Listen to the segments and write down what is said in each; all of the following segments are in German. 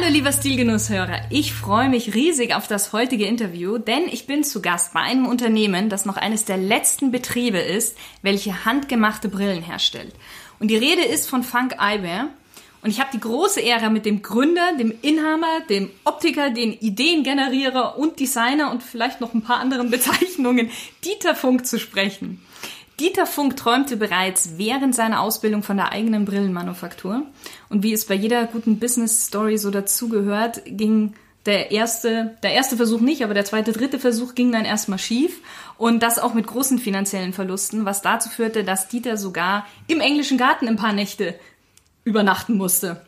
Hallo lieber Stilgenusshörer, ich freue mich riesig auf das heutige Interview, denn ich bin zu Gast bei einem Unternehmen, das noch eines der letzten Betriebe ist, welche handgemachte Brillen herstellt. Und die Rede ist von Funk Eyewear. Und ich habe die große Ehre, mit dem Gründer, dem Inhaber, dem Optiker, den Ideengenerierer und Designer und vielleicht noch ein paar anderen Bezeichnungen, Dieter Funk, zu sprechen. Dieter Funk träumte bereits während seiner Ausbildung von der eigenen Brillenmanufaktur. Und wie es bei jeder guten Business-Story so dazugehört, ging der erste, der erste Versuch nicht, aber der zweite, dritte Versuch ging dann erstmal schief. Und das auch mit großen finanziellen Verlusten, was dazu führte, dass Dieter sogar im englischen Garten ein paar Nächte übernachten musste.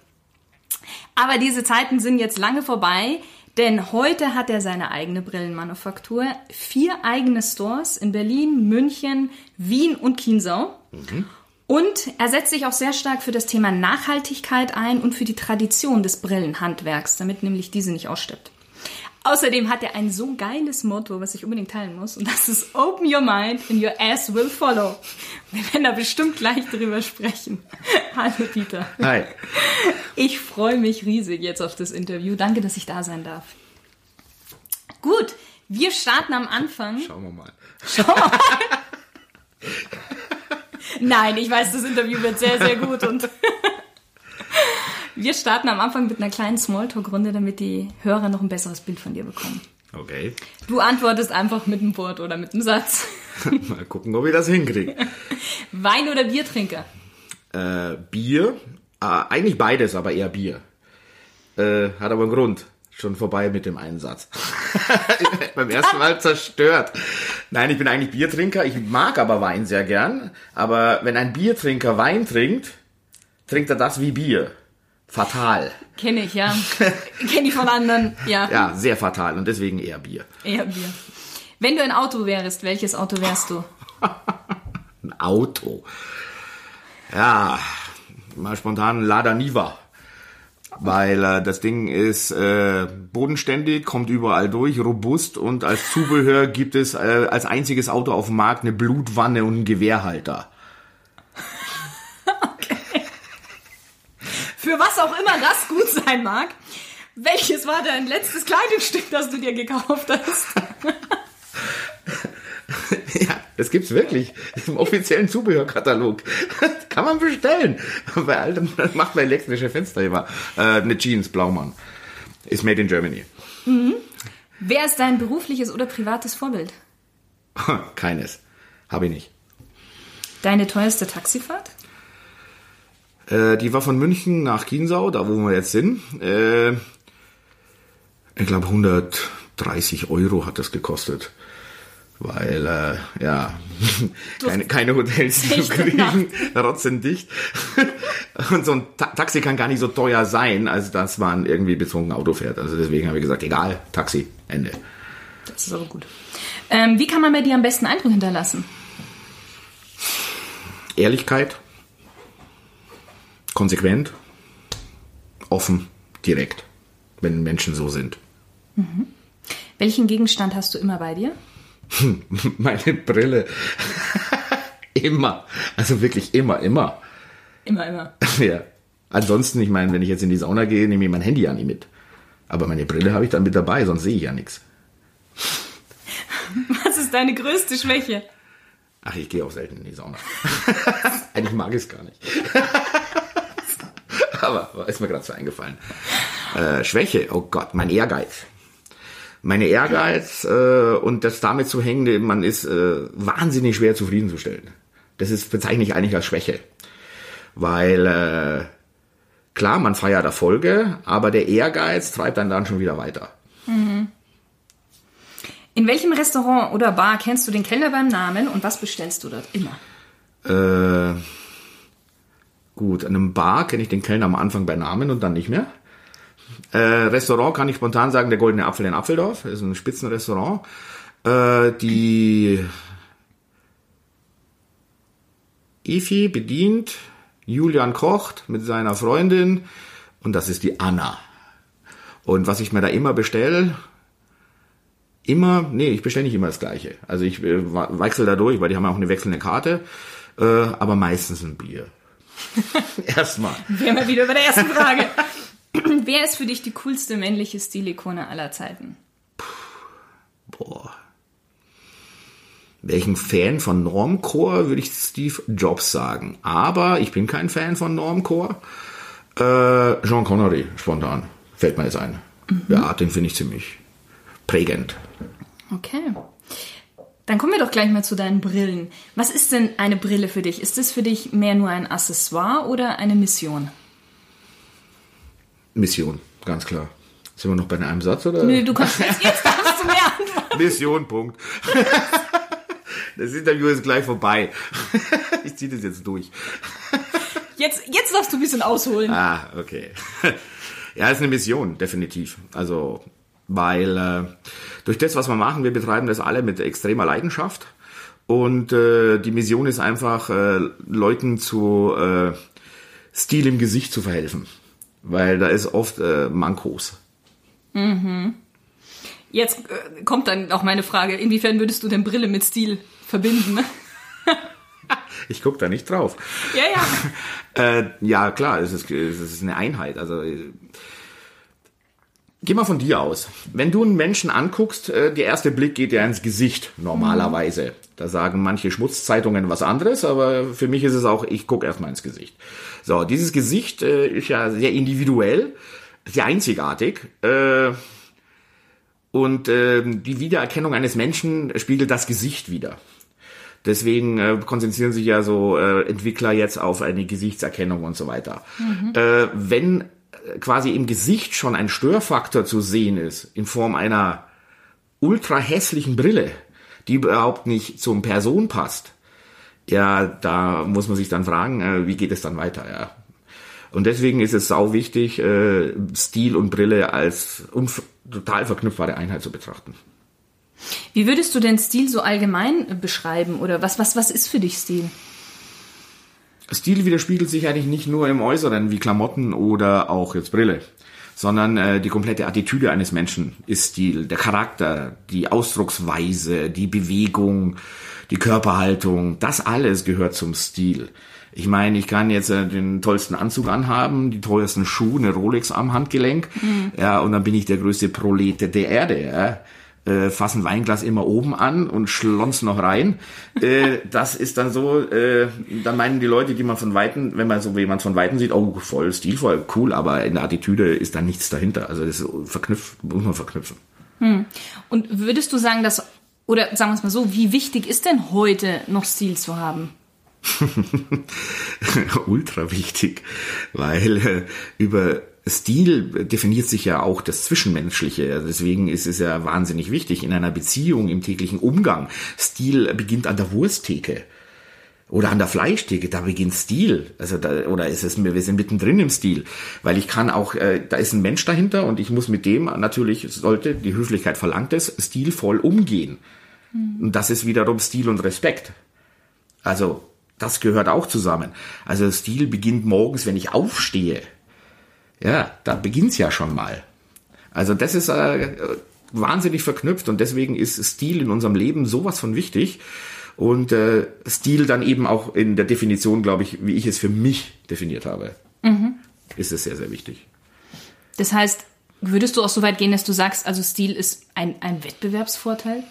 Aber diese Zeiten sind jetzt lange vorbei. Denn heute hat er seine eigene Brillenmanufaktur, vier eigene Stores in Berlin, München, Wien und Chiemsau. Mhm. Und er setzt sich auch sehr stark für das Thema Nachhaltigkeit ein und für die Tradition des Brillenhandwerks, damit nämlich diese nicht ausstirbt. Außerdem hat er ein so geiles Motto, was ich unbedingt teilen muss, und das ist Open your mind and your ass will follow. Wir werden da bestimmt gleich drüber sprechen. Hallo Dieter. Hi. Ich freue mich riesig jetzt auf das Interview. Danke, dass ich da sein darf. Gut, wir starten am Anfang. Schauen wir mal. Schauen wir mal. Nein, ich weiß, das Interview wird sehr, sehr gut und wir starten am Anfang mit einer kleinen Smalltalk-Runde, damit die Hörer noch ein besseres Bild von dir bekommen. Okay. Du antwortest einfach mit einem Wort oder mit einem Satz. Mal gucken, ob ich das hinkriege. Wein- oder Biertrinker? Äh, Bier. Äh, eigentlich beides, aber eher Bier. Äh, hat aber einen Grund. Schon vorbei mit dem Einsatz. Beim ersten Mal zerstört. Nein, ich bin eigentlich Biertrinker. Ich mag aber Wein sehr gern. Aber wenn ein Biertrinker Wein trinkt, trinkt er das wie Bier fatal. Kenne ich, ja. Kenne ich von anderen, ja. Ja, sehr fatal und deswegen eher Bier. Eher Bier. Wenn du ein Auto wärst, welches Auto wärst du? ein Auto. Ja, mal spontan Lada Niva. Weil äh, das Ding ist äh, bodenständig, kommt überall durch, robust und als Zubehör gibt es äh, als einziges Auto auf dem Markt eine Blutwanne und einen Gewehrhalter. Für was auch immer das gut sein mag. Welches war dein letztes Kleidungsstück, das du dir gekauft hast? ja, das gibt's wirklich im offiziellen Zubehörkatalog. Kann man bestellen. Bei allem macht man elektrische Fenster immer. Äh, eine Jeans, Blaumann. Ist made in Germany. Mhm. Wer ist dein berufliches oder privates Vorbild? Keines. Habe ich nicht. Deine teuerste Taxifahrt? Äh, die war von München nach Chiemsau, da wo wir jetzt sind. Äh, ich glaube 130 Euro hat das gekostet. Weil, äh, ja, keine, keine Hotels zu kriegen, trotzdem dicht. Und so ein Ta Taxi kann gar nicht so teuer sein, als dass man irgendwie bezogen Auto fährt. Also deswegen habe ich gesagt, egal, Taxi, Ende. Das ist aber gut. Ähm, wie kann man bei dir am besten Eindruck hinterlassen? Ehrlichkeit, konsequent, offen, direkt, wenn Menschen so sind. Mhm. Welchen Gegenstand hast du immer bei dir? Meine Brille. immer. Also wirklich immer, immer. Immer, immer. Ja. Ansonsten, ich meine, wenn ich jetzt in die Sauna gehe, nehme ich mein Handy ja nicht mit. Aber meine Brille habe ich dann mit dabei, sonst sehe ich ja nichts. Was ist deine größte Schwäche? Ach, ich gehe auch selten in die Sauna. Eigentlich mag ich es gar nicht. Aber ist mir gerade so eingefallen. Äh, Schwäche, oh Gott, mein Ehrgeiz. Meine Ehrgeiz äh, und das damit zu hängende, man ist äh, wahnsinnig schwer zufriedenzustellen. Das ist bezeichne ich eigentlich als Schwäche. Weil äh, klar, man feiert Erfolge, aber der Ehrgeiz treibt dann dann schon wieder weiter. Mhm. In welchem Restaurant oder Bar kennst du den Kellner beim Namen und was bestellst du dort immer? Äh, Gut, an einem Bar kenne ich den Kellner am Anfang bei Namen und dann nicht mehr. Äh, Restaurant kann ich spontan sagen, der Goldene Apfel in Apfeldorf. Ist ein Spitzenrestaurant. Äh, die Ifi bedient, Julian kocht mit seiner Freundin und das ist die Anna. Und was ich mir da immer bestelle, immer, nee, ich bestelle nicht immer das Gleiche. Also ich äh, wechsle da durch, weil die haben ja auch eine wechselnde Karte, äh, aber meistens ein Bier. Erstmal. Wären wir wieder bei der ersten Frage. Wer ist für dich die coolste männliche Stilikone aller Zeiten? Boah. Welchen Fan von Normcore würde ich Steve Jobs sagen. Aber ich bin kein Fan von Normcore. Äh, Jean Connery, spontan. Fällt mir jetzt ein. Mhm. Ja, den finde ich ziemlich prägend. Okay. Dann kommen wir doch gleich mal zu deinen Brillen. Was ist denn eine Brille für dich? Ist es für dich mehr nur ein Accessoire oder eine Mission? Mission, ganz klar. Sind wir noch bei einem Satz oder? Nö, du kannst jetzt, jetzt darfst du mehr antworten. Mission, Punkt. Das Interview ist gleich vorbei. Ich ziehe das jetzt durch. Jetzt, jetzt darfst du ein bisschen ausholen. Ah, okay. Ja, ist eine Mission, definitiv. Also, weil äh, durch das, was wir machen, wir betreiben das alle mit extremer Leidenschaft. Und äh, die Mission ist einfach, äh, Leuten zu äh, Stil im Gesicht zu verhelfen. Weil da ist oft äh, Mankos. Mhm. Jetzt äh, kommt dann auch meine Frage, inwiefern würdest du denn Brille mit Stil verbinden? ich gucke da nicht drauf. Ja, ja. äh, ja, klar, es ist, es ist eine Einheit. Also Geh mal von dir aus. Wenn du einen Menschen anguckst, äh, der erste Blick geht ja ins Gesicht normalerweise. Mhm. Da sagen manche Schmutzzeitungen was anderes, aber für mich ist es auch, ich gucke erstmal ins Gesicht. So, dieses Gesicht äh, ist ja sehr individuell, sehr einzigartig. Äh, und äh, die Wiedererkennung eines Menschen spiegelt das Gesicht wieder. Deswegen äh, konzentrieren sich ja so äh, Entwickler jetzt auf eine Gesichtserkennung und so weiter. Mhm. Äh, wenn quasi im Gesicht schon ein Störfaktor zu sehen ist, in Form einer ultra hässlichen Brille, die überhaupt nicht zum Person passt, ja, da muss man sich dann fragen, äh, wie geht es dann weiter, ja. Und deswegen ist es sau wichtig, äh, Stil und Brille als total verknüpfbare Einheit zu betrachten. Wie würdest du denn Stil so allgemein beschreiben oder was, was, was ist für dich Stil? Stil widerspiegelt sich eigentlich nicht nur im Äußeren wie Klamotten oder auch jetzt Brille, sondern äh, die komplette Attitüde eines Menschen ist Stil. Der Charakter, die Ausdrucksweise, die Bewegung, die Körperhaltung, das alles gehört zum Stil. Ich meine, ich kann jetzt äh, den tollsten Anzug anhaben, die teuersten Schuhe, eine Rolex am Handgelenk, mhm. ja, und dann bin ich der größte Prolete der Erde. Ja äh, fassen Weinglas immer oben an und schlons noch rein. Äh, das ist dann so, äh, dann meinen die Leute, die man von Weitem, wenn man so jemand von Weitem sieht, oh, voll stilvoll, cool, aber in der Attitüde ist da nichts dahinter. Also das verknüpft, muss man verknüpfen. Hm. Und würdest du sagen, dass, oder sagen wir es mal so, wie wichtig ist denn heute noch Stil zu haben? Ultra wichtig, weil äh, über Stil definiert sich ja auch das Zwischenmenschliche. Deswegen ist es ja wahnsinnig wichtig in einer Beziehung, im täglichen Umgang. Stil beginnt an der Wursttheke oder an der Fleischtheke, da beginnt Stil. Also da, oder ist es wir sind mittendrin im Stil, weil ich kann auch, äh, da ist ein Mensch dahinter und ich muss mit dem natürlich sollte die Höflichkeit verlangt es stilvoll umgehen. Mhm. Und das ist wiederum Stil und Respekt. Also das gehört auch zusammen. Also Stil beginnt morgens, wenn ich aufstehe. Ja, da beginnt's ja schon mal. Also das ist äh, wahnsinnig verknüpft und deswegen ist Stil in unserem Leben sowas von wichtig. Und äh, Stil dann eben auch in der Definition, glaube ich, wie ich es für mich definiert habe, mhm. ist es sehr, sehr wichtig. Das heißt, würdest du auch so weit gehen, dass du sagst, also Stil ist ein, ein Wettbewerbsvorteil?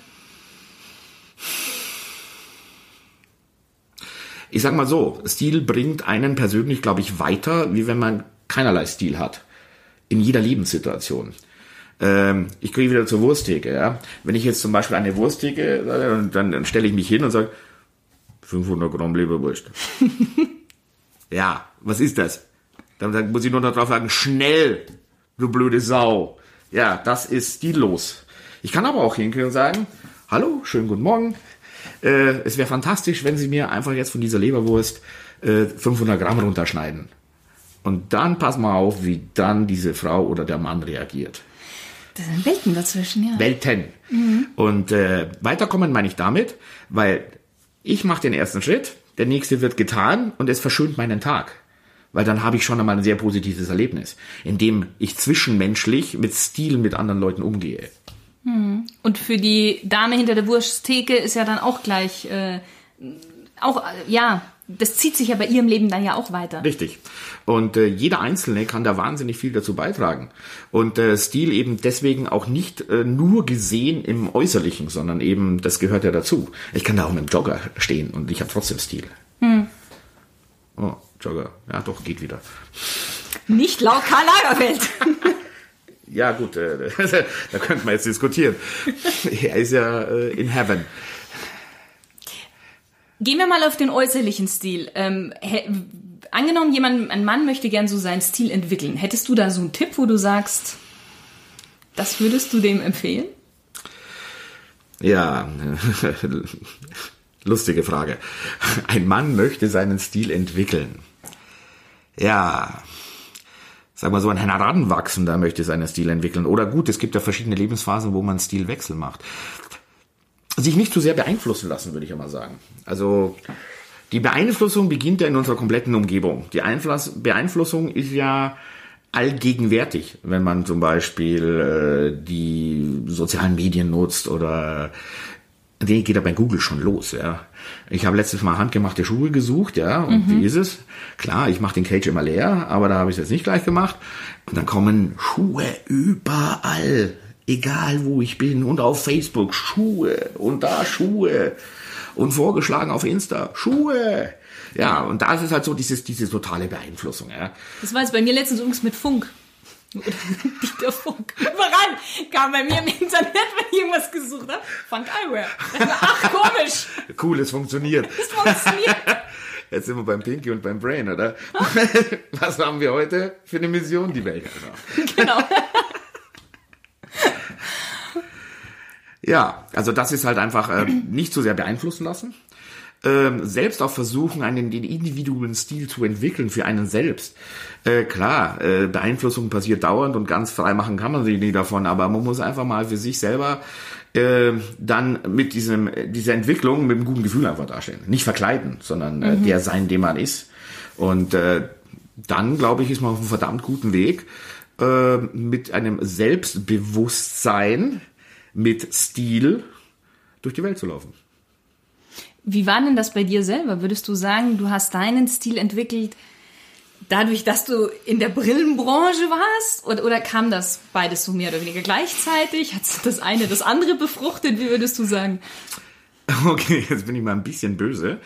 Ich sag mal so, Stil bringt einen persönlich, glaube ich, weiter, wie wenn man keinerlei Stil hat. In jeder Lebenssituation. Ähm, ich kriege wieder zur Wursttheke, ja. Wenn ich jetzt zum Beispiel eine Wursttheke, dann, dann, stelle ich mich hin und sage, 500 Gramm Leberwurst. ja, was ist das? Dann, dann muss ich nur noch drauf sagen, schnell, du blöde Sau. Ja, das ist stillos. Ich kann aber auch hingehen und sagen, hallo, schönen guten Morgen. Äh, es wäre fantastisch, wenn Sie mir einfach jetzt von dieser Leberwurst äh, 500 Gramm runterschneiden. Und dann pass mal auf, wie dann diese Frau oder der Mann reagiert. Da sind Welten dazwischen, ja. Welten. Und äh, weiterkommen meine ich damit, weil ich mache den ersten Schritt, der nächste wird getan und es verschönt meinen Tag. Weil dann habe ich schon einmal ein sehr positives Erlebnis, in dem ich zwischenmenschlich mit Stil mit anderen Leuten umgehe. Und für die Dame hinter der Wursttheke ist ja dann auch gleich, äh, auch, ja, das zieht sich ja bei ihrem Leben dann ja auch weiter. Richtig. Und äh, jeder Einzelne kann da wahnsinnig viel dazu beitragen. Und äh, Stil eben deswegen auch nicht äh, nur gesehen im Äußerlichen, sondern eben, das gehört ja dazu. Ich kann da auch mit dem Jogger stehen und ich habe trotzdem Stil. Oh, Jogger. Ja, doch, geht wieder. Nicht laut Karl Lagerfeld. Ja, gut, äh, da könnte man jetzt diskutieren. er ist ja äh, in heaven. Gehen wir mal auf den äußerlichen Stil. Ähm, angenommen, jemand, ein Mann möchte gern so seinen Stil entwickeln. Hättest du da so einen Tipp, wo du sagst, das würdest du dem empfehlen? Ja, lustige Frage. Ein Mann möchte seinen Stil entwickeln. Ja, sag mal so, ein Heranwachsender möchte seinen Stil entwickeln. Oder gut, es gibt ja verschiedene Lebensphasen, wo man Stilwechsel macht. Sich nicht zu sehr beeinflussen lassen, würde ich mal sagen. Also, die Beeinflussung beginnt ja in unserer kompletten Umgebung. Die Einfluss, Beeinflussung ist ja allgegenwärtig, wenn man zum Beispiel äh, die sozialen Medien nutzt oder Nee, geht ja bei Google schon los, ja. Ich habe letztes Mal handgemachte Schuhe gesucht, ja, und wie ist es? Klar, ich mache den Cage immer leer, aber da habe ich es jetzt nicht gleich gemacht. Und dann kommen Schuhe überall, egal wo ich bin, und auf Facebook Schuhe und da Schuhe und vorgeschlagen auf Insta Schuhe. Ja, und da ist es halt so dieses, diese totale Beeinflussung, ja. Das war jetzt bei mir letztens übrigens mit Funk. Oder Dieter Funk. Voran kam bei mir im Internet, wenn ich irgendwas gesucht habe, Funk Eyewear. Ach, komisch, Cool, es funktioniert. das funktioniert. Jetzt sind wir beim Pinky und beim Brain, oder? Was haben wir heute für eine Mission? Die Welt. Genau. Ja, also das ist halt einfach äh, nicht so sehr beeinflussen lassen. Ähm, selbst auch versuchen, einen den individuellen Stil zu entwickeln für einen selbst. Äh, klar, äh, Beeinflussung passiert dauernd und ganz frei machen kann man sich nie davon, aber man muss einfach mal für sich selber äh, dann mit diesem dieser Entwicklung mit einem guten Gefühl einfach dastehen. Nicht verkleiden, sondern äh, der sein, dem man ist. Und äh, dann, glaube ich, ist man auf einem verdammt guten Weg, äh, mit einem Selbstbewusstsein, mit Stil durch die Welt zu laufen. Wie war denn das bei dir selber? Würdest du sagen, du hast deinen Stil entwickelt dadurch, dass du in der Brillenbranche warst? Oder, oder kam das beides so mehr oder weniger gleichzeitig? Hat das eine das andere befruchtet? Wie würdest du sagen? Okay, jetzt bin ich mal ein bisschen böse.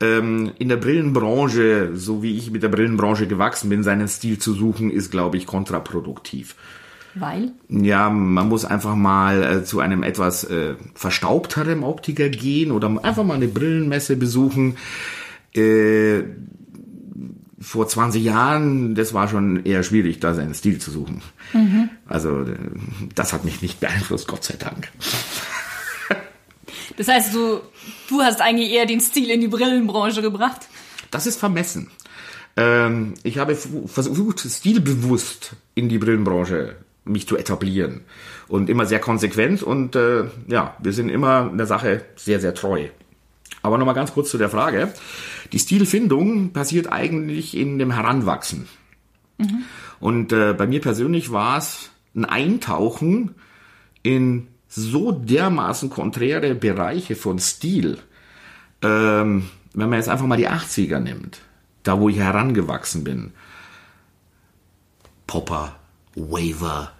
Ähm, in der Brillenbranche, so wie ich mit der Brillenbranche gewachsen bin, seinen Stil zu suchen, ist, glaube ich, kontraproduktiv. Weil? Ja, man muss einfach mal äh, zu einem etwas äh, verstaubteren Optiker gehen oder einfach mal eine Brillenmesse besuchen. Äh, vor 20 Jahren, das war schon eher schwierig, da seinen Stil zu suchen. Also äh, das hat mich nicht beeinflusst, Gott sei Dank. Das heißt, du, du hast eigentlich eher den Stil in die Brillenbranche gebracht? Das ist vermessen. Ähm, ich habe versucht, stilbewusst in die Brillenbranche mich zu etablieren. Und immer sehr konsequent und äh, ja, wir sind immer in der Sache sehr, sehr treu. Aber nochmal ganz kurz zu der Frage. Die Stilfindung passiert eigentlich in dem Heranwachsen. Und äh, bei mir persönlich war es ein Eintauchen in so dermaßen konträre Bereiche von Stil. Ähm, wenn man jetzt einfach mal die 80er nimmt, da wo ich herangewachsen bin. Popper, Waver,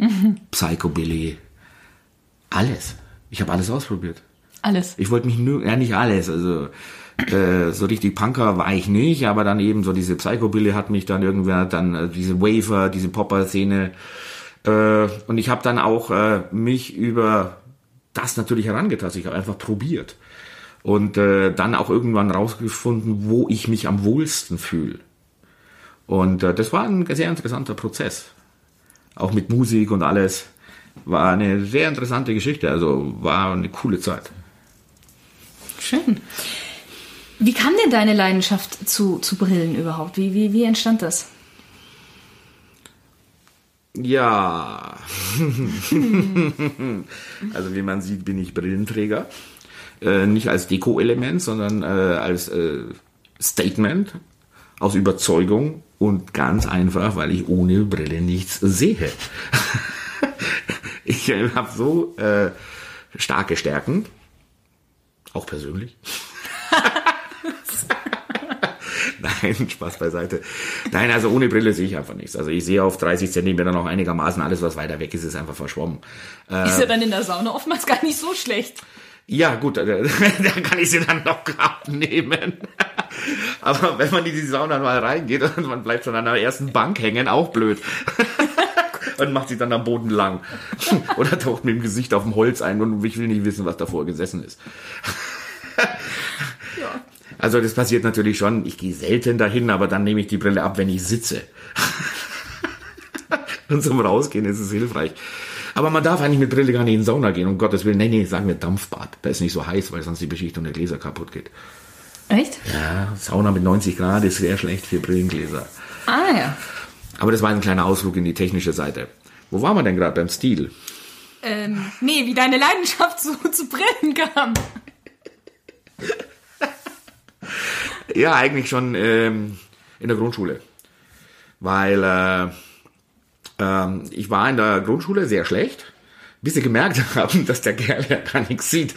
Psychobilly, alles. Ich habe alles ausprobiert. Alles. Ich wollte mich nur, ja nicht alles, also äh, so richtig Punker war ich nicht, aber dann eben so diese Psychobilly hat mich dann irgendwer, dann äh, diese Waver, diese Popper-Szene äh, und ich habe dann auch äh, mich über das natürlich herangetastet, ich habe einfach probiert und äh, dann auch irgendwann rausgefunden, wo ich mich am wohlsten fühle. Und äh, das war ein sehr interessanter Prozess. Auch mit Musik und alles. War eine sehr interessante Geschichte, also war eine coole Zeit. Schön. Wie kam denn deine Leidenschaft zu, zu Brillen überhaupt? Wie, wie, wie entstand das? Ja. also wie man sieht, bin ich Brillenträger. Äh, nicht als Deko-Element, sondern äh, als äh, Statement aus Überzeugung und ganz einfach, weil ich ohne Brille nichts sehe. ich äh, habe so äh, starke Stärken, auch persönlich. Nein, Spaß beiseite. Nein, also ohne Brille sehe ich einfach nichts. Also ich sehe auf 30 Zentimeter noch einigermaßen alles, was weiter weg ist, ist einfach verschwommen. Ist ja dann in der Sauna oftmals gar nicht so schlecht. Ja, gut, da, da kann ich sie dann noch abnehmen. Aber wenn man in die Sauna mal reingeht und man bleibt schon an der ersten Bank hängen, auch blöd. Und macht sich dann am Boden lang. Oder taucht mit dem Gesicht auf dem Holz ein und ich will nicht wissen, was davor gesessen ist. Ja. Also das passiert natürlich schon. Ich gehe selten dahin, aber dann nehme ich die Brille ab, wenn ich sitze. Und zum Rausgehen ist es hilfreich. Aber man darf eigentlich mit Brille gar nicht in die Sauna gehen, um Gottes Willen. Nee, nee, sagen wir Dampfbad. Da ist nicht so heiß, weil sonst die Beschichtung der Gläser kaputt geht. Echt? Ja, Sauna mit 90 Grad ist sehr schlecht für Brillengläser. Ah ja. Aber das war ein kleiner Ausflug in die technische Seite. Wo waren wir denn gerade beim Stil? Ähm, nee, wie deine Leidenschaft zu, zu Brillen kam. Ja, eigentlich schon ähm, in der Grundschule. Weil äh, ähm, ich war in der Grundschule sehr schlecht, bis sie gemerkt haben, dass der Kerl ja gar nichts sieht.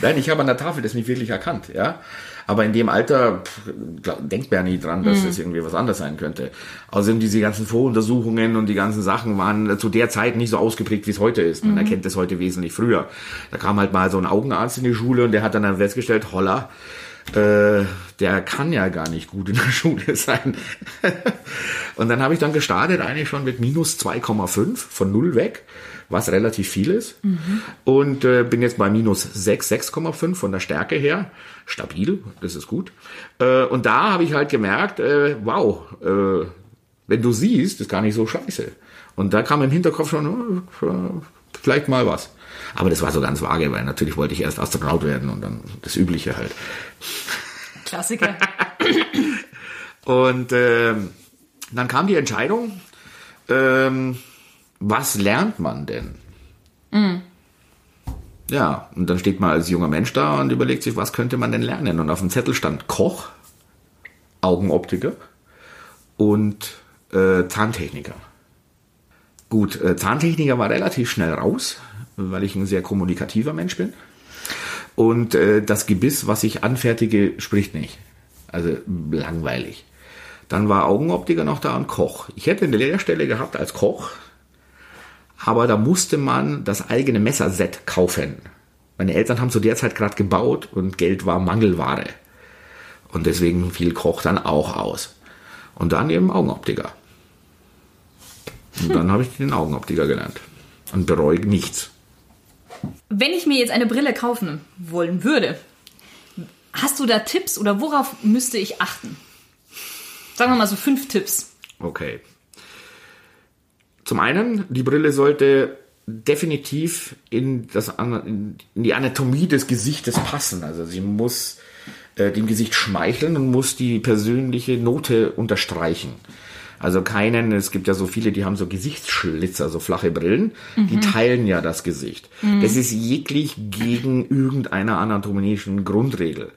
Nein, ich habe an der Tafel das nicht wirklich erkannt, ja. Aber in dem Alter pff, denkt man ja nie dran, dass es irgendwie was anderes sein könnte. Außerdem diese ganzen Voruntersuchungen und die ganzen Sachen waren zu der Zeit nicht so ausgeprägt, wie es heute ist. Man erkennt es heute wesentlich früher. Da kam halt mal so ein Augenarzt in die Schule und der hat dann, dann festgestellt, holla, äh, der kann ja gar nicht gut in der Schule sein. und dann habe ich dann gestartet, eigentlich schon mit minus 2,5 von null weg, was relativ viel ist. Und äh, bin jetzt bei minus 6, 6,5 von der Stärke her. Stabil, das ist gut. Äh, und da habe ich halt gemerkt, äh, wow, äh, wenn du siehst, ist gar nicht so scheiße. Und da kam im Hinterkopf schon, äh, vielleicht mal was. Aber das war so ganz vage, weil natürlich wollte ich erst Astronaut werden und dann das Übliche halt. Klassiker. Und ähm, dann kam die Entscheidung, ähm, was lernt man denn? Ja, und dann steht man als junger Mensch da und überlegt sich, was könnte man denn lernen? Und auf dem Zettel stand Koch, Augenoptiker und äh, Zahntechniker. Gut, äh, Zahntechniker war relativ schnell raus, weil ich ein sehr kommunikativer Mensch bin. Und äh, das Gebiss, was ich anfertige, spricht nicht. Also langweilig. Dann war Augenoptiker noch da und Koch. Ich hätte eine Lehrstelle gehabt als Koch, aber da musste man das eigene Messerset kaufen. Meine Eltern haben zu der Zeit gerade gebaut und Geld war Mangelware. Und deswegen fiel Koch dann auch aus. Und dann eben Augenoptiker. Und dann habe ich den Augenoptiker gelernt. Und bereue nichts. Wenn ich mir jetzt eine Brille kaufen wollen würde, hast du da Tipps oder worauf müsste ich achten? Sagen wir mal so fünf Tipps. Okay. Zum einen, die Brille sollte definitiv in, das, in die Anatomie des Gesichtes passen. Also sie muss äh, dem Gesicht schmeicheln und muss die persönliche Note unterstreichen. Also keinen, es gibt ja so viele, die haben so Gesichtsschlitzer, so flache Brillen, die teilen ja das Gesicht. Das ist jeglich gegen irgendeiner anatomischen Grundregel.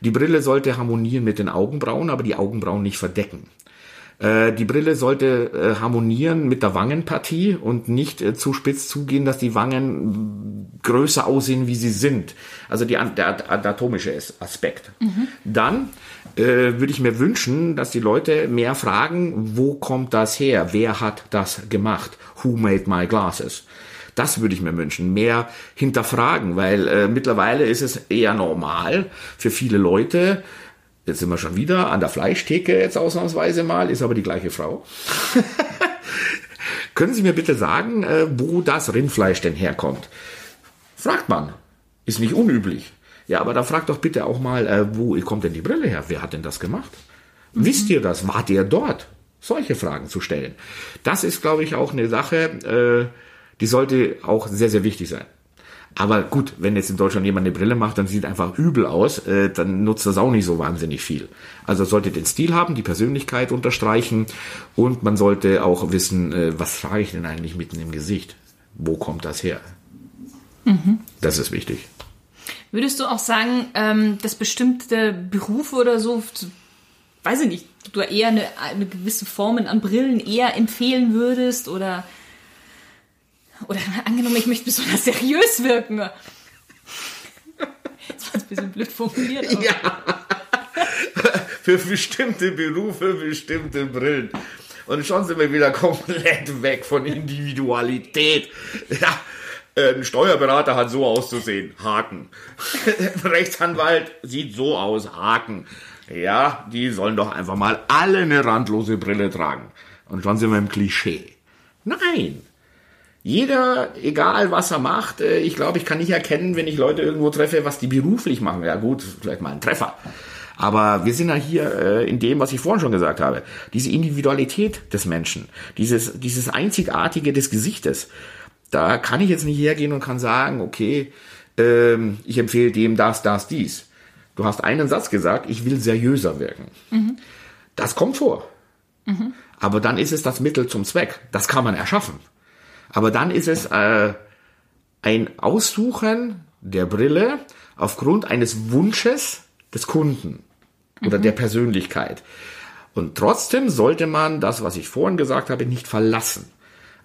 Die Brille sollte harmonieren mit den Augenbrauen, aber die Augenbrauen nicht verdecken. Äh, Die Brille sollte äh, harmonieren mit der Wangenpartie und nicht äh, zu spitz zugehen, dass die Wangen größer aussehen, wie sie sind. Also die, der anatomische As- Aspekt. Dann äh, würde ich mir wünschen, dass die Leute mehr fragen, wo kommt das her? Wer hat das gemacht? Who made my glasses? Das würde ich mir wünschen, mehr hinterfragen, weil äh, mittlerweile ist es eher normal für viele Leute, Jetzt sind wir schon wieder an der Fleischtheke jetzt ausnahmsweise mal, ist aber die gleiche Frau. Können Sie mir bitte sagen, äh, wo das Rindfleisch denn herkommt? Fragt man. Ist nicht unüblich. Ja, aber dann fragt doch bitte auch mal, äh, wo kommt denn die Brille her? Wer hat denn das gemacht? Wisst ihr das? Wart ihr dort? Solche Fragen zu stellen. Das ist, glaube ich, auch eine Sache, äh, die sollte auch sehr, sehr wichtig sein. Aber gut, wenn jetzt in Deutschland jemand eine Brille macht, dann sieht einfach übel aus, äh, dann nutzt das auch nicht so wahnsinnig viel. Also sollte den Stil haben, die Persönlichkeit unterstreichen und man sollte auch wissen, äh, was trage ich denn eigentlich mitten im Gesicht? Wo kommt das her? Mhm. Das ist wichtig. Würdest du auch sagen, ähm, dass bestimmte Berufe oder so, weiß ich nicht, du eher eine, eine gewisse Formen an Brillen eher empfehlen würdest oder oder angenommen, ich möchte besonders seriös wirken. Das war ein bisschen blöd formuliert. Aber. Ja. Für bestimmte Berufe, bestimmte Brillen. Und schon sind wir wieder komplett weg von Individualität. Ja, ein Steuerberater hat so auszusehen. Haken. Ein Rechtsanwalt sieht so aus. Haken. Ja, die sollen doch einfach mal alle eine randlose Brille tragen. Und schon sind wir im Klischee. Nein. Jeder, egal was er macht, äh, ich glaube, ich kann nicht erkennen, wenn ich Leute irgendwo treffe, was die beruflich machen. Ja gut, vielleicht mal ein Treffer. Aber wir sind ja hier äh, in dem, was ich vorhin schon gesagt habe. Diese Individualität des Menschen, dieses, dieses Einzigartige des Gesichtes. Da kann ich jetzt nicht hergehen und kann sagen, okay, ähm, ich empfehle dem das, das, dies. Du hast einen Satz gesagt, ich will seriöser wirken. Mhm. Das kommt vor. Mhm. Aber dann ist es das Mittel zum Zweck. Das kann man erschaffen. Aber dann ist es äh, ein Aussuchen der Brille aufgrund eines Wunsches des Kunden oder mhm. der Persönlichkeit. Und trotzdem sollte man das, was ich vorhin gesagt habe, nicht verlassen.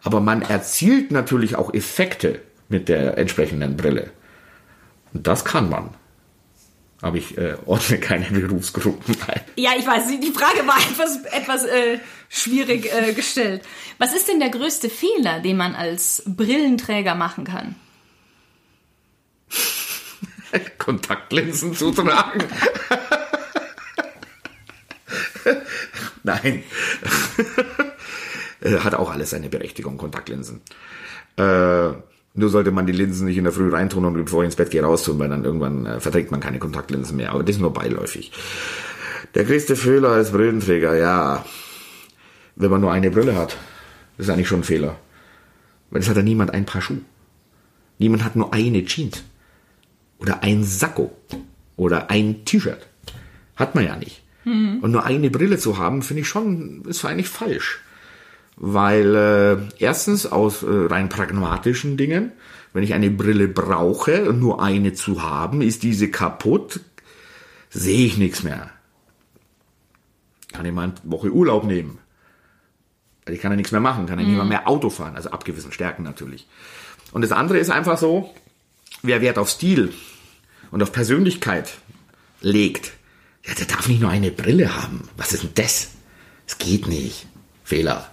Aber man erzielt natürlich auch Effekte mit der entsprechenden Brille. Und das kann man. Aber ich äh, ordne keine Berufsgruppen ein. Ja, ich weiß, die Frage war etwas, etwas äh, schwierig äh, gestellt. Was ist denn der größte Fehler, den man als Brillenträger machen kann? Kontaktlinsen zu tragen. Nein. Äh, hat auch alles seine Berechtigung, Kontaktlinsen. Äh, nur sollte man die Linsen nicht in der Früh reintun und bevor ich ins Bett gehe raustun, weil dann irgendwann äh, verträgt man keine Kontaktlinsen mehr. Aber das ist nur beiläufig. Der größte Fehler als Brillenträger, ja, wenn man nur eine Brille hat, das ist eigentlich schon ein Fehler. Weil es hat ja niemand ein Paar Schuhe. Niemand hat nur eine Jeans. Oder ein Sakko. Oder ein T-Shirt. Hat man ja nicht. Mhm. Und nur eine Brille zu haben, finde ich schon, ist eigentlich falsch weil äh, erstens aus äh, rein pragmatischen Dingen, wenn ich eine Brille brauche und nur eine zu haben, ist diese kaputt, sehe ich nichts mehr. Kann ich mal eine Woche Urlaub nehmen. Weil ich kann ja nichts mehr machen, kann ja mhm. nicht mal mehr Auto fahren, also ab gewissen Stärken natürlich. Und das andere ist einfach so, wer Wert auf Stil und auf Persönlichkeit legt, ja, der darf nicht nur eine Brille haben. Was ist denn das? Es geht nicht. Fehler.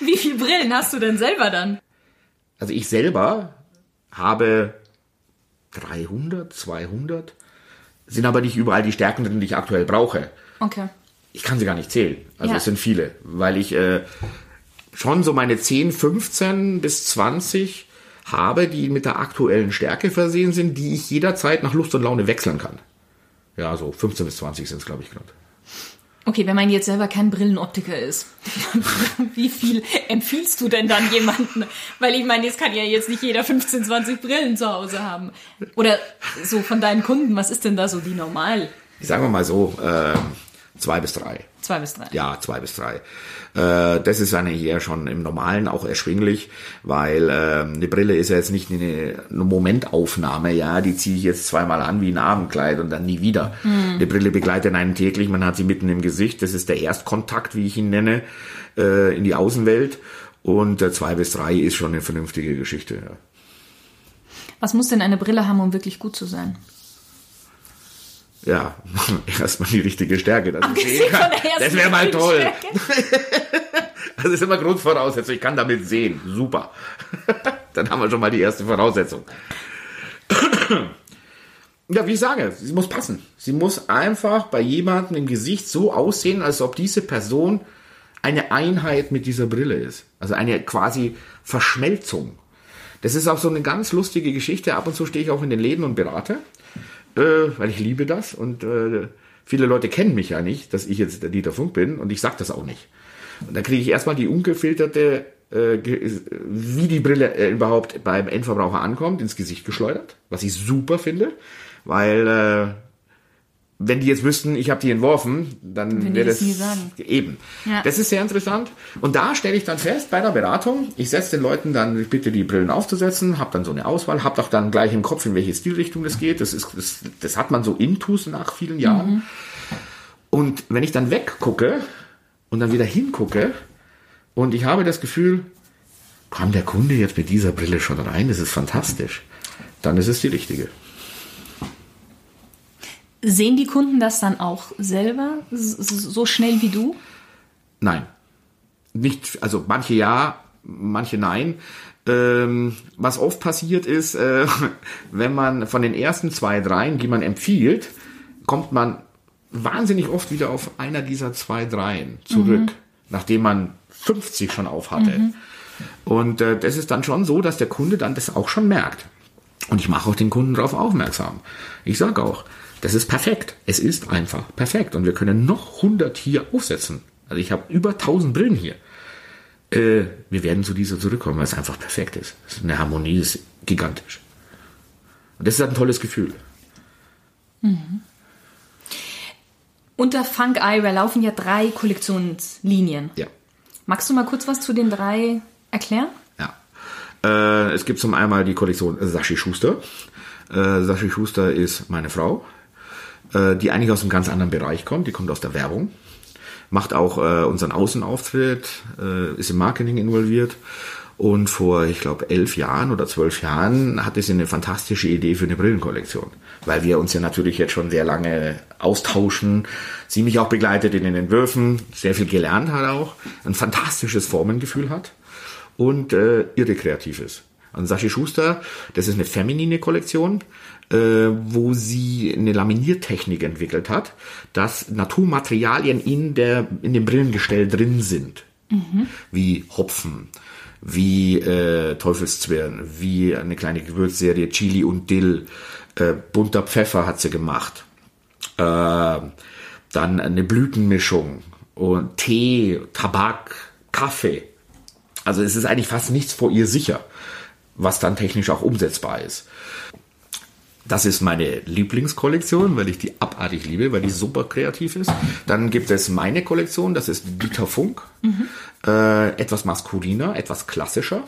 Wie viele Brillen hast du denn selber dann? Also ich selber habe 300, 200, sind aber nicht überall die Stärken drin, die ich aktuell brauche. Okay. Ich kann sie gar nicht zählen. Also ja. es sind viele, weil ich äh, schon so meine 10, 15 bis 20 habe, die mit der aktuellen Stärke versehen sind, die ich jederzeit nach Lust und Laune wechseln kann. Ja, so 15 bis 20 sind es, glaube ich, gerade. Okay, wenn man jetzt selber kein Brillenoptiker ist, wie viel empfiehlst du denn dann jemanden? Weil ich meine, jetzt kann ja jetzt nicht jeder 15, 20 Brillen zu Hause haben. Oder so von deinen Kunden, was ist denn da so die normal? Sagen wir mal so, äh, zwei bis drei. Zwei bis drei. Ja, zwei bis drei. Äh, das ist eigentlich eher schon im Normalen auch erschwinglich, weil äh, eine Brille ist ja jetzt nicht eine, eine Momentaufnahme, ja, die ziehe ich jetzt zweimal an wie ein Abendkleid und dann nie wieder. Mhm. Eine Brille begleitet einen täglich, man hat sie mitten im Gesicht, das ist der Erstkontakt, wie ich ihn nenne, äh, in die Außenwelt. Und äh, zwei bis drei ist schon eine vernünftige Geschichte. Ja. Was muss denn eine Brille haben, um wirklich gut zu sein? Ja, erstmal die richtige Stärke. Das, das wäre mal toll. das ist immer Grundvoraussetzung. Ich kann damit sehen. Super. Dann haben wir schon mal die erste Voraussetzung. Ja, wie ich sage, sie muss passen. Sie muss einfach bei jemandem im Gesicht so aussehen, als ob diese Person eine Einheit mit dieser Brille ist. Also eine quasi Verschmelzung. Das ist auch so eine ganz lustige Geschichte. Ab und zu stehe ich auch in den Läden und berate äh, weil ich liebe das und äh, viele Leute kennen mich ja nicht, dass ich jetzt der Dieter Funk bin und ich sag das auch nicht. Und dann kriege ich erstmal die ungefilterte äh, wie die Brille äh, überhaupt beim Endverbraucher ankommt, ins Gesicht geschleudert, was ich super finde, weil äh, wenn die jetzt wüssten, ich habe die entworfen, dann wäre das, das eben. Ja. Das ist sehr interessant. Und da stelle ich dann fest bei der Beratung, ich setze den Leuten dann, ich bitte die Brillen aufzusetzen, habe dann so eine Auswahl, habe doch dann gleich im Kopf, in welche Stilrichtung das geht. Das ist, das, das hat man so intus nach vielen Jahren. Mhm. Und wenn ich dann weggucke und dann wieder hingucke und ich habe das Gefühl, kam der Kunde jetzt mit dieser Brille schon rein, das ist fantastisch, dann ist es die richtige. Sehen die Kunden das dann auch selber so schnell wie du? Nein. Nicht, also manche ja, manche nein. Ähm, was oft passiert ist, äh, wenn man von den ersten zwei, dreien, die man empfiehlt, kommt man wahnsinnig oft wieder auf einer dieser zwei, dreien zurück, mhm. nachdem man 50 schon auf hatte. Mhm. Und äh, das ist dann schon so, dass der Kunde dann das auch schon merkt. Und ich mache auch den Kunden darauf aufmerksam. Ich sage auch, das ist perfekt. Es ist einfach perfekt. Und wir können noch 100 hier aufsetzen. Also ich habe über 1000 Brillen hier. Äh, wir werden zu dieser zurückkommen, weil es einfach perfekt ist. Eine Harmonie ist gigantisch. Und das ist ein tolles Gefühl. Mhm. Unter Funk Eyewear laufen ja drei Kollektionslinien. Ja. Magst du mal kurz was zu den drei erklären? Ja. Äh, es gibt zum einen die Kollektion Sashi Schuster. Äh, Sashi Schuster ist meine Frau, äh, die eigentlich aus einem ganz anderen Bereich kommt. Die kommt aus der Werbung, macht auch äh, unseren Außenauftritt, äh, ist im Marketing involviert. Und vor, ich glaube, elf Jahren oder zwölf Jahren hatte sie eine fantastische Idee für eine Brillenkollektion. Weil wir uns ja natürlich jetzt schon sehr lange austauschen. Sie mich auch begleitet in den Entwürfen, sehr viel gelernt hat auch, ein fantastisches Formengefühl hat und äh, irre kreativ ist. Und Sashi Schuster, das ist eine feminine Kollektion, äh, wo sie eine Laminiertechnik entwickelt hat, dass Naturmaterialien in, der, in dem Brillengestell drin sind. Mhm. Wie Hopfen, wie äh, Teufelszwirn, wie eine kleine Gewürzserie Chili und Dill, äh, bunter Pfeffer hat sie gemacht. Äh, dann eine Blütenmischung und Tee, Tabak, Kaffee. Also es ist eigentlich fast nichts vor ihr sicher, was dann technisch auch umsetzbar ist. Das ist meine Lieblingskollektion, weil ich die abartig liebe, weil die super kreativ ist. Dann gibt es meine Kollektion, das ist Dieter Funk. Mhm. Äh, etwas maskuliner, etwas klassischer.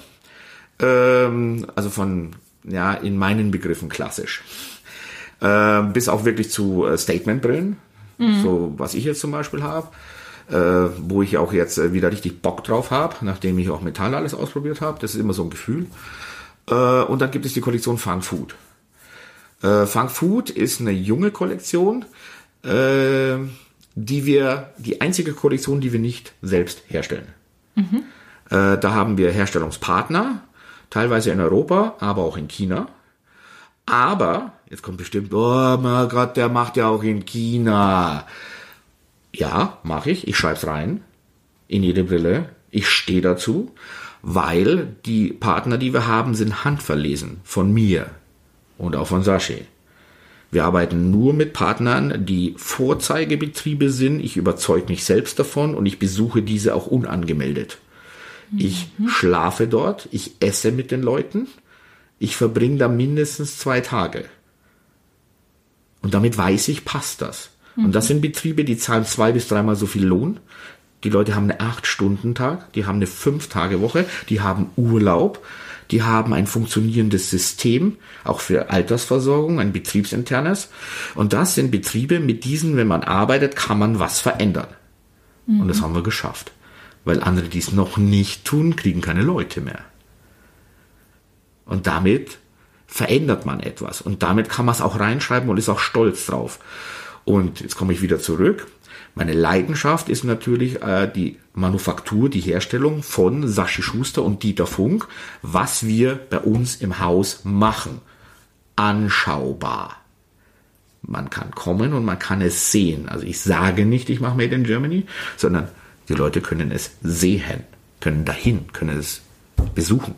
Ähm, also von, ja, in meinen Begriffen klassisch. Äh, bis auch wirklich zu äh, Statementbrillen. Mhm. So, was ich jetzt zum Beispiel habe. Äh, wo ich auch jetzt äh, wieder richtig Bock drauf habe, nachdem ich auch Metall alles ausprobiert habe. Das ist immer so ein Gefühl. Äh, und dann gibt es die Kollektion Fun Food. Äh, Funk Food ist eine junge Kollektion, äh, die wir, die einzige Kollektion, die wir nicht selbst herstellen. Mhm. Äh, da haben wir Herstellungspartner, teilweise in Europa, aber auch in China. Aber, jetzt kommt bestimmt, oh mein Gott, der macht ja auch in China. Ja, mache ich. Ich schreibe rein. In jede Brille. Ich stehe dazu, weil die Partner, die wir haben, sind handverlesen von mir und auch von Sashi. Wir arbeiten nur mit Partnern, die Vorzeigebetriebe sind. Ich überzeuge mich selbst davon und ich besuche diese auch unangemeldet. Ich mhm. schlafe dort, ich esse mit den Leuten, ich verbringe da mindestens zwei Tage. Und damit weiß ich, passt das. Mhm. Und das mhm. sind Betriebe, die zahlen zwei bis dreimal so viel Lohn. Die Leute haben eine Acht-Stunden-Tag, die haben eine Fünf-Tage-Woche, die haben Urlaub, die haben ein funktionierendes System, auch für Altersversorgung, ein betriebsinternes. Und das sind Betriebe, mit diesen, wenn man arbeitet, kann man was verändern. Mhm. Und das mhm. haben wir geschafft. Weil andere, die es noch nicht tun, kriegen keine Leute mehr. Und damit verändert man etwas. Und damit kann man es auch reinschreiben und ist auch stolz drauf. Und jetzt komme ich wieder zurück. Meine Leidenschaft ist natürlich äh, die Manufaktur, die Herstellung von Saschi Schuster und Dieter Funk, was wir bei uns im Haus machen. Anschaubar. Man kann kommen und man kann es sehen. Also ich sage nicht, ich mache Made in Germany, sondern die Leute können es sehen, können dahin, können es besuchen.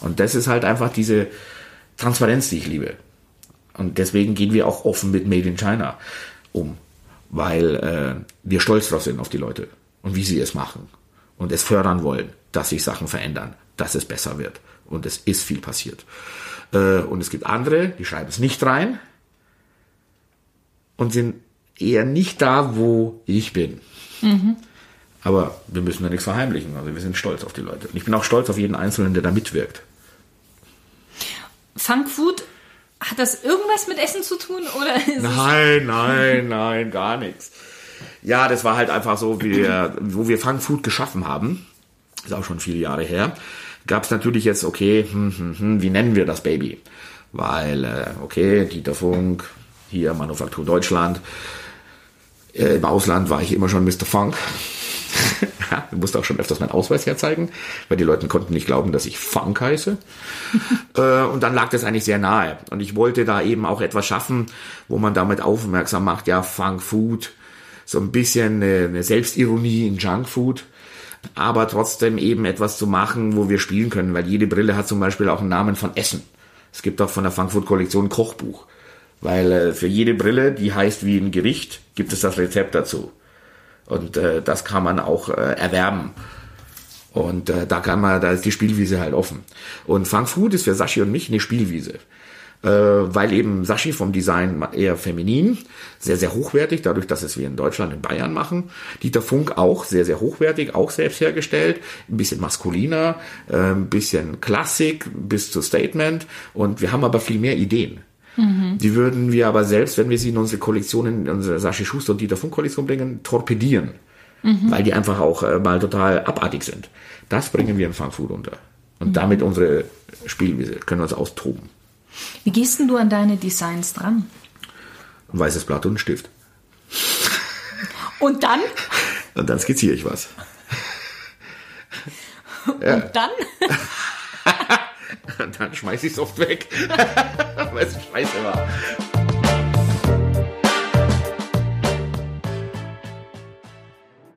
Und das ist halt einfach diese Transparenz, die ich liebe. Und deswegen gehen wir auch offen mit Made in China um weil äh, wir stolz drauf sind auf die Leute und wie sie es machen. und es fördern wollen, dass sich Sachen verändern, dass es besser wird. Und es ist viel passiert. Äh, und es gibt andere, die schreiben es nicht rein und sind eher nicht da, wo ich bin. Mhm. Aber wir müssen da nichts verheimlichen. Also wir sind stolz auf die Leute. Und ich bin auch stolz auf jeden Einzelnen, der da mitwirkt. Funkfood, hat das irgendwas mit Essen zu tun? Oder nein, nein, nein, gar nichts. Ja, das war halt einfach so, wie wir, wo wir Funkfood geschaffen haben. Ist auch schon viele Jahre her. Gab es natürlich jetzt, okay, hm, hm, hm, wie nennen wir das Baby? Weil, äh, okay, Dieter Funk, hier Manufaktur Deutschland. Äh, Im Ausland war ich immer schon Mr. Funk. ich musste auch schon öfters meinen Ausweis herzeigen, weil die Leute konnten nicht glauben, dass ich Funk heiße. äh, und dann lag das eigentlich sehr nahe. Und ich wollte da eben auch etwas schaffen, wo man damit aufmerksam macht, ja, Funk Food, so ein bisschen eine, eine Selbstironie in Junk Food aber trotzdem eben etwas zu machen, wo wir spielen können, weil jede Brille hat zum Beispiel auch einen Namen von Essen. Es gibt auch von der Frankfurt Kollektion ein Kochbuch, weil äh, für jede Brille, die heißt wie ein Gericht, gibt es das Rezept dazu. Und äh, das kann man auch äh, erwerben. Und äh, da kann man, da ist die Spielwiese halt offen. Und Food ist für Sashi und mich eine Spielwiese. Äh, weil eben Sashi vom Design eher feminin, sehr, sehr hochwertig, dadurch, dass es wir in Deutschland, in Bayern machen. Dieter Funk auch sehr, sehr hochwertig, auch selbst hergestellt, ein bisschen maskuliner, äh, ein bisschen Klassik bis zu Statement. Und wir haben aber viel mehr Ideen. Mhm. Die würden wir aber selbst, wenn wir sie in unsere Kollektionen, in unsere Sashi Schuster und Dieter Funk Kollektion bringen, torpedieren. Mhm. Weil die einfach auch äh, mal total abartig sind. Das bringen wir in Funkfood unter. Und mhm. damit unsere Spielwiese können wir uns austoben. Wie gehst denn du an deine Designs dran? Ein weißes Blatt und ein Stift. Und dann? Und dann skizziere ich was. Und ja. dann? dann schmeiße ich es oft weg, weil es scheiße war.